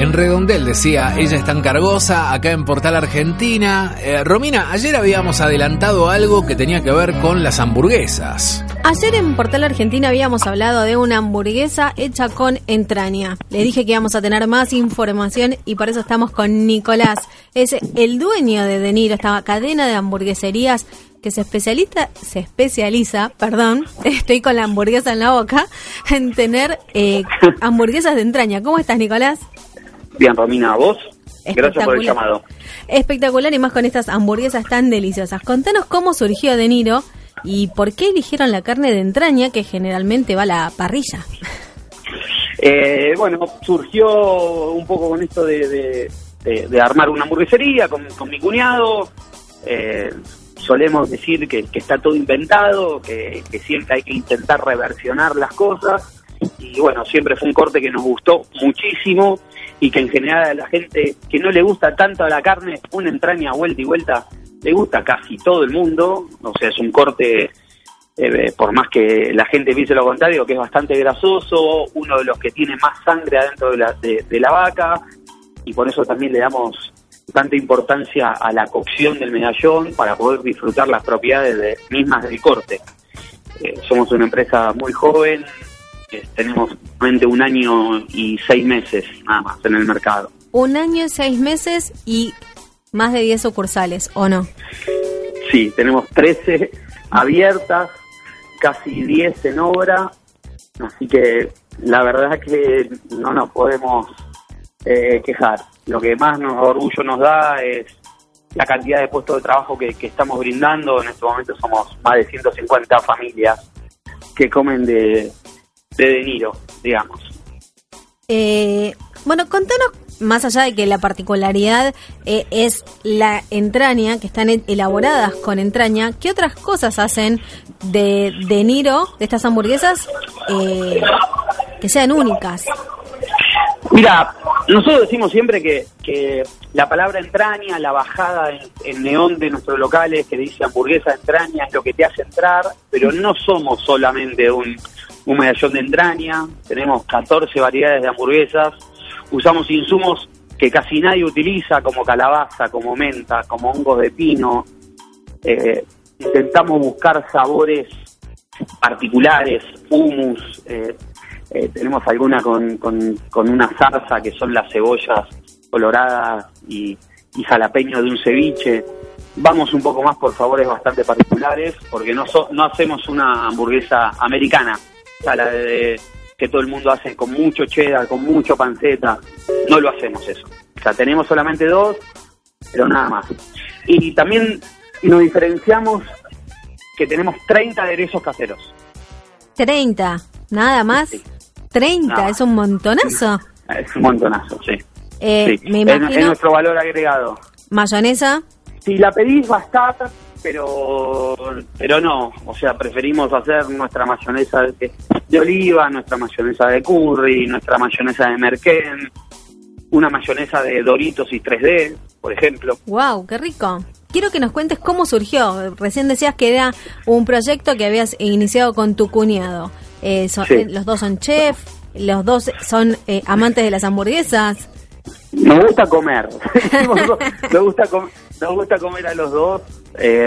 En Redondel decía, ella es tan cargosa, acá en Portal Argentina. Eh, Romina, ayer habíamos adelantado algo que tenía que ver con las hamburguesas. Ayer en Portal Argentina habíamos hablado de una hamburguesa hecha con entraña. Le dije que íbamos a tener más información y por eso estamos con Nicolás. Es el dueño de Deniro, esta cadena de hamburgueserías que se especializa, se especializa, perdón, estoy con la hamburguesa en la boca, en tener eh, hamburguesas de entraña. ¿Cómo estás, Nicolás? Bien, Romina, ¿a vos? Gracias por el llamado. Espectacular y más con estas hamburguesas tan deliciosas. Contanos cómo surgió De Niro y por qué eligieron la carne de entraña que generalmente va a la parrilla. Eh, bueno, surgió un poco con esto de, de, armar una hamburguesería con, mi cuñado. Eh, solemos decir que, está todo inventado, que, que siempre hay que intentar reversionar las cosas. Y bueno, siempre fue un corte que nos gustó muchísimo y que en general a la gente que no le gusta tanto a la carne, una entraña vuelta y vuelta, le gusta casi todo el mundo, o sea, es un corte, eh, por más que la gente piense lo contrario, que es bastante grasoso, uno de los que tiene más sangre adentro de la, de, la vaca, y por eso también le damos tanta importancia a la cocción del medallón para poder disfrutar las propiedades de, mismas del corte. Eh, somos una empresa muy joven, tenemos solamente un año y seis meses nada más en el mercado. Un año y seis meses y más de 10 sucursales, ¿o no? Sí, tenemos 13 abiertas, casi 10 en obra, así que la verdad es que no nos podemos eh, quejar. Lo que más nos orgullo nos da es la cantidad de puestos de trabajo que, que estamos brindando. En este momento somos más de 150 familias que comen de, de De Niro, digamos. Eh, bueno, contanos, más allá de que la particularidad eh, es la entraña, que están elaboradas con entraña, ¿qué otras cosas hacen de De Niro, de estas hamburguesas, eh, que sean únicas? Mira, nosotros decimos siempre que, que la palabra entraña, la bajada en, neón de nuestros locales que dice hamburguesa entraña es lo que te hace entrar, pero no somos solamente un, un medallón de entraña, tenemos 14 variedades de hamburguesas, usamos insumos que casi nadie utiliza como calabaza, como menta, como hongos de pino, eh, intentamos buscar sabores particulares, humus, eh, eh, tenemos alguna con, una zarza que son las cebollas coloradas y, y jalapeño de un ceviche. Vamos un poco más por favores bastante particulares porque no, no hacemos una hamburguesa americana, o la de, que todo el mundo hace con mucho cheddar, con mucho panceta. No lo hacemos eso. O sea, tenemos solamente dos, pero nada más. Y también nos diferenciamos que tenemos 30 aderezos caseros. 30, nada más. 30, es un montonazo. Es un montonazo, sí. Eh, Me imagino... es, nuestro valor agregado. ¿Mayonesa? Si la pedís va a estar, pero, pero no. O sea, preferimos hacer nuestra mayonesa de, de oliva, nuestra mayonesa de curry, nuestra mayonesa de merquén, una mayonesa de Doritos y 3D, por ejemplo. ¡Wow! ¡Qué rico! Quiero que nos cuentes cómo surgió. Recién decías que era un proyecto que habías iniciado con tu cuñado. Eh, eh, los dos son chef, los dos son eh, amantes de las hamburguesas. Nos gusta comer, nos, gusta nos gusta comer a los dos.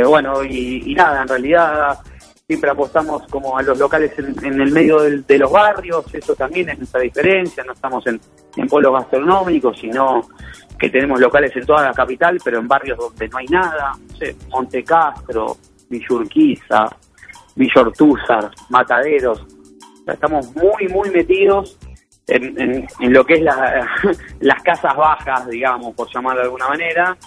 Bueno, y, nada, en realidad siempre apostamos como a los locales en, el medio de los barrios, eso también es nuestra diferencia, no estamos en, en polos gastronómicos, sino que tenemos locales en toda la capital, pero en barrios donde no hay nada, no sé, Monte Castro, Villurquiza, Villortúzar, Mataderos, estamos muy, muy metidos en, lo que es las casas bajas, digamos, por llamarlo de alguna manera,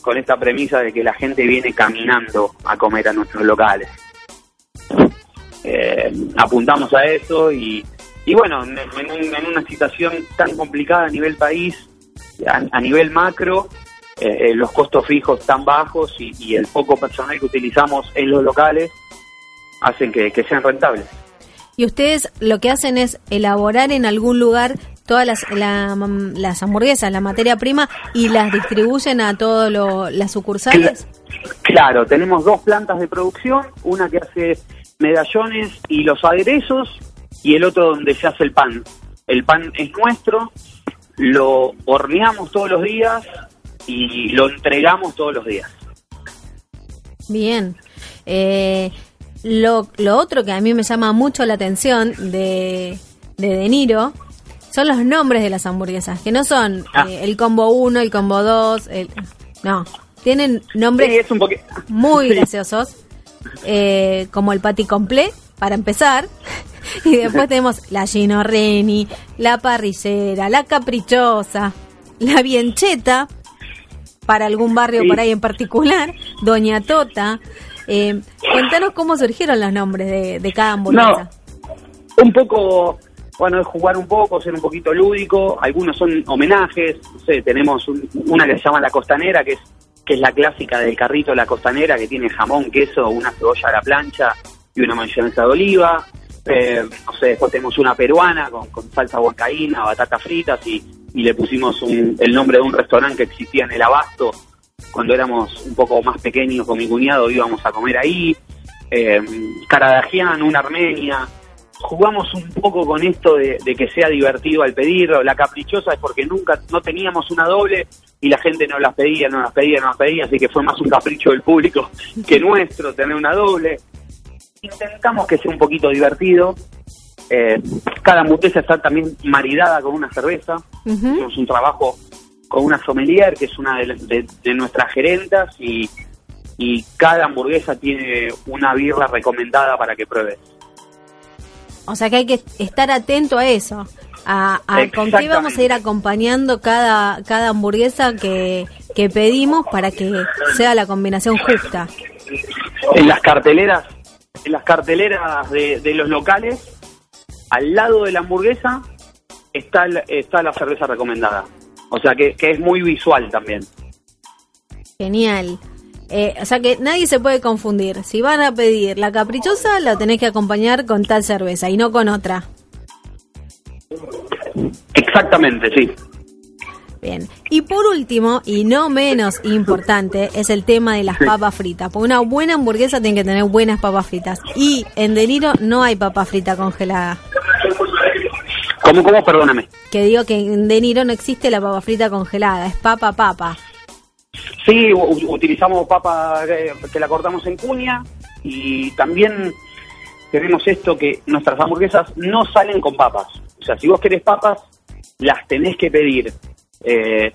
con esta premisa de que la gente viene caminando a comer a nuestros locales. Eh, apuntamos a eso y, y bueno, en, en una situación tan complicada a nivel país, a, nivel macro, eh, eh, los costos fijos tan bajos y, el poco personal que utilizamos en los locales hacen que, sean rentables. Y ustedes lo que hacen es elaborar en algún lugar todas las, las hamburguesas, la materia prima, y las distribuyen a todas las sucursales. Claro, tenemos dos plantas de producción, una que hace medallones y los aderezos, y el otro donde se hace el pan. El pan es nuestro, lo horneamos todos los días y lo entregamos todos los días. Bien. Eh, lo, lo, otro que a mí me llama mucho la atención de, de De Niro son los nombres de las hamburguesas, que no son ah. eh, el combo 1, el combo 2, el, no, tienen nombres muy graciosos, eh, como el patty complet, para empezar, y después tenemos la Gino Reni, la parrillera, la caprichosa, la biencheta, para algún barrio por ahí en particular, Doña Tota. Eh, cuéntanos cómo surgieron los nombres de, cada hamburguesa. un poco, bueno, es jugar un poco, ser un poquito lúdico. Algunos son homenajes. No sé, tenemos una que se llama La Costanera, que es que es la clásica del carrito La Costanera, que tiene jamón, queso, una cebolla a la plancha y una mayonesa de oliva. Eh, no sé, después tenemos una peruana con, con salsa huancaína, batatas fritas y, le pusimos el nombre de un restaurante que existía en el Abasto cuando éramos un poco más pequeños con mi cuñado íbamos a comer ahí. Eh, Karadagian, una armenia. Jugamos un poco con esto de, que sea divertido al pedirlo. La caprichosa es porque nunca no teníamos una doble y la gente no las pedía, no las pedía, no las pedía, así que fue más un capricho del público que nuestro tener una doble intentamos que sea un poquito divertido. Eh, cada hamburguesa está también maridada con una cerveza. Hicimos un trabajo con una sommelier, que es una de, nuestras gerentas, y, cada hamburguesa tiene una birra recomendada para que pruebes. O sea que hay que estar atento a eso, a, con qué vamos a ir acompañando cada, cada hamburguesa que, que pedimos para que sea la combinación justa. En las carteleras en las carteleras de, los locales, al lado de la hamburguesa, está, está la cerveza recomendada. O sea que, es muy visual también. Genial. Eh, o sea que nadie se puede confundir. Si van a pedir la caprichosa, la tenés que acompañar con tal cerveza y no con otra. Exactamente, sí. Bien. Y por último, y no menos importante, es el tema de las papas fritas. Porque una buena hamburguesa tiene que tener buenas papas fritas. Y en Deliro no hay papa frita congelada. ¿Cómo, cómo? Perdóname. Que digo que en Deniro no existe la papa frita congelada, es papa papa. Sí, utilizamos papa que la cortamos en cuña y también tenemos esto que nuestras hamburguesas no salen con papas. O sea, si vos querés papas, las tenés que pedir eh,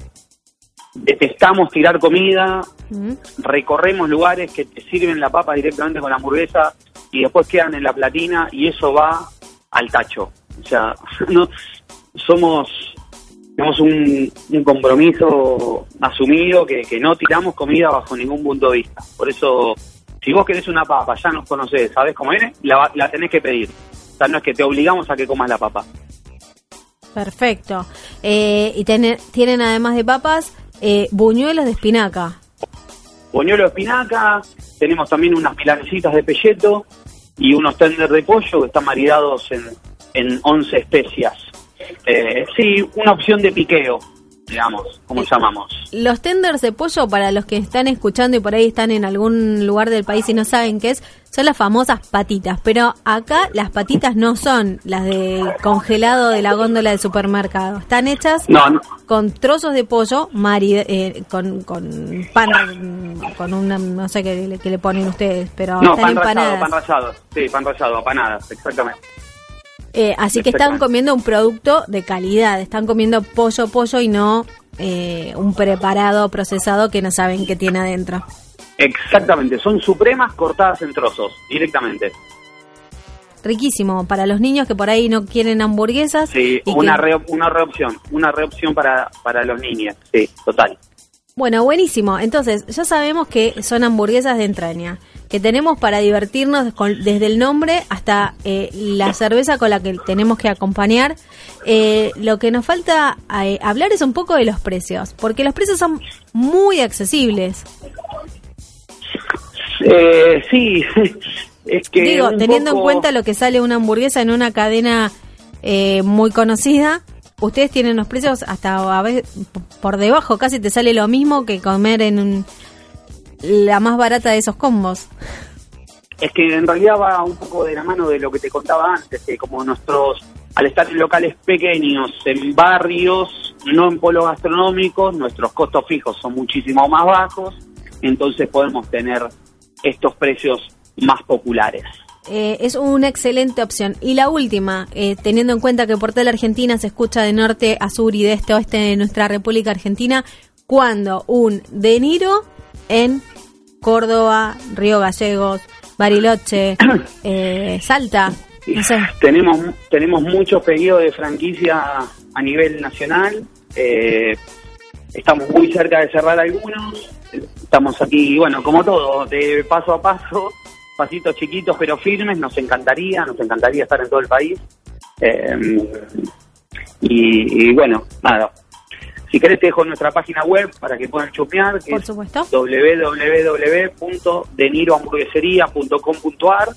detestamos tirar comida, recorremos lugares que te sirven la papa directamente con la hamburguesa y después quedan en la platina y eso va al tacho. O sea, no somos tenemos un, compromiso asumido que, no tiramos comida bajo ningún punto de vista. Por eso, si vos querés una papa, ya nos conocés, sabés cómo es, la, la tenés que pedir. O sea, no es que te obligamos a que comas la papa. Perfecto. Eh, y tienen además de papas eh, buñuelos de espinaca. Buñuelos de espinaca, tenemos también unas milanesitas de pelleto y unos tenders de pollo que están maridados en, en 11 especias. Eh, sí, una opción de piqueo digamos, como llamamos. Los tenders de pollo, para los que están escuchando y por ahí están en algún lugar del país y no saben qué es, son las famosas patitas. Pero acá las patitas no son las de congelado de la góndola del supermercado. Están hechas con trozos de pollo eh, con, con pan, con una, no sé qué, le ponen ustedes, pero no, pan Rallado, pan rallado, sí, pan rallado, apanadas, exactamente. Eh, así que están comiendo un producto de calidad, están comiendo pollo, pollo y no eh, un preparado procesado que no saben qué tiene adentro. Exactamente, son supremas cortadas en trozos, directamente. Riquísimo, para los niños que por ahí no quieren hamburguesas. Sí, una, una reopción, una reopción para, para los niños, sí, total. Bueno, buenísimo. Entonces, ya sabemos que son hamburguesas de entraña. Que tenemos para divertirnos con- desde el nombre hasta eh, la cerveza con la que tenemos que acompañar. Eh, lo que nos falta eh, hablar es un poco de los precios, porque los precios son muy accesibles. Eh, sí, es que. Digo, teniendo en cuenta lo que sale una hamburguesa en una cadena eh, muy conocida, ustedes tienen los precios hasta a veces por debajo, casi te sale lo mismo que comer en un- la más barata de esos combos. Es que en realidad va un poco de la mano de lo que te contaba antes, que como nosotros, al estar en locales pequeños, en barrios, no en polos gastronómicos, nuestros costos fijos son muchísimo más bajos, entonces podemos tener estos precios más populares. Eh, es una excelente opción. Y la última, eh, teniendo en cuenta que Portal Argentina se escucha de norte a sur y de este a oeste de nuestra República Argentina, cuando un De Niro en Córdoba, Río Gallegos, Bariloche, eh, Salta, no sé. Tenemos, tenemos muchos pedidos de franquicia a nivel nacional. eh, estamos muy cerca de cerrar algunos. Estamos aquí, bueno, como todo, de paso a paso, pasitos chiquitos pero firmes. Nos encantaría, nos encantaría estar en todo el país. Eh, y, y bueno, nada. Si querés te dejo nuestra página web para que puedan chusmear, que Por es supuesto. www.denirohamburguesería.com.ar.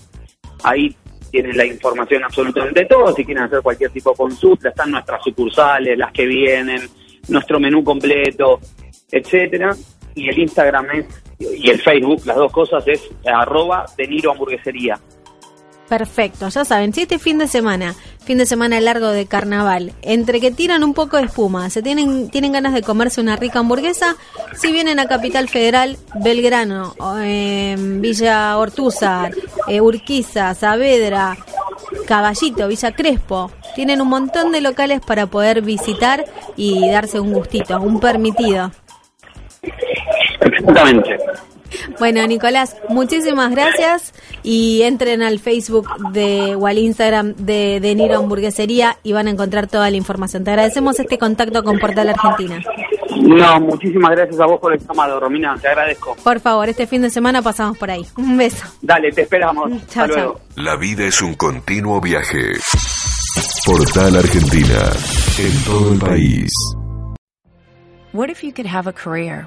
Ahí tienen la información absolutamente de todo. Si quieren hacer cualquier tipo de consulta, están nuestras sucursales, las que vienen, nuestro menú completo, etcétera. Y el Instagram es, y el Facebook, las dos cosas es arroba Hamburguesería. Perfecto, ya saben, si este fin de semana, fin de semana largo de carnaval, entre que tiran un poco de espuma, se tienen, tienen ganas de comerse una rica hamburguesa, si vienen a Capital Federal, Belgrano, eh, Villa Ortúzar, eh, Urquiza, Saavedra, Caballito, Villa Crespo, tienen un montón de locales para poder visitar y darse un gustito, un permitido. Exactamente. Bueno, Nicolás, muchísimas gracias y entren al Facebook de, o al Instagram de, de Niro Hamburguesería y van a encontrar toda la información. Te agradecemos este contacto con Portal Argentina. No, muchísimas gracias a vos por el llamado, Romina, te agradezco. Por favor, este fin de semana pasamos por ahí. Un beso. Dale, te esperamos. Chao, Hasta luego. La vida es un continuo viaje. Portal Argentina. En todo el país. What if you could have a career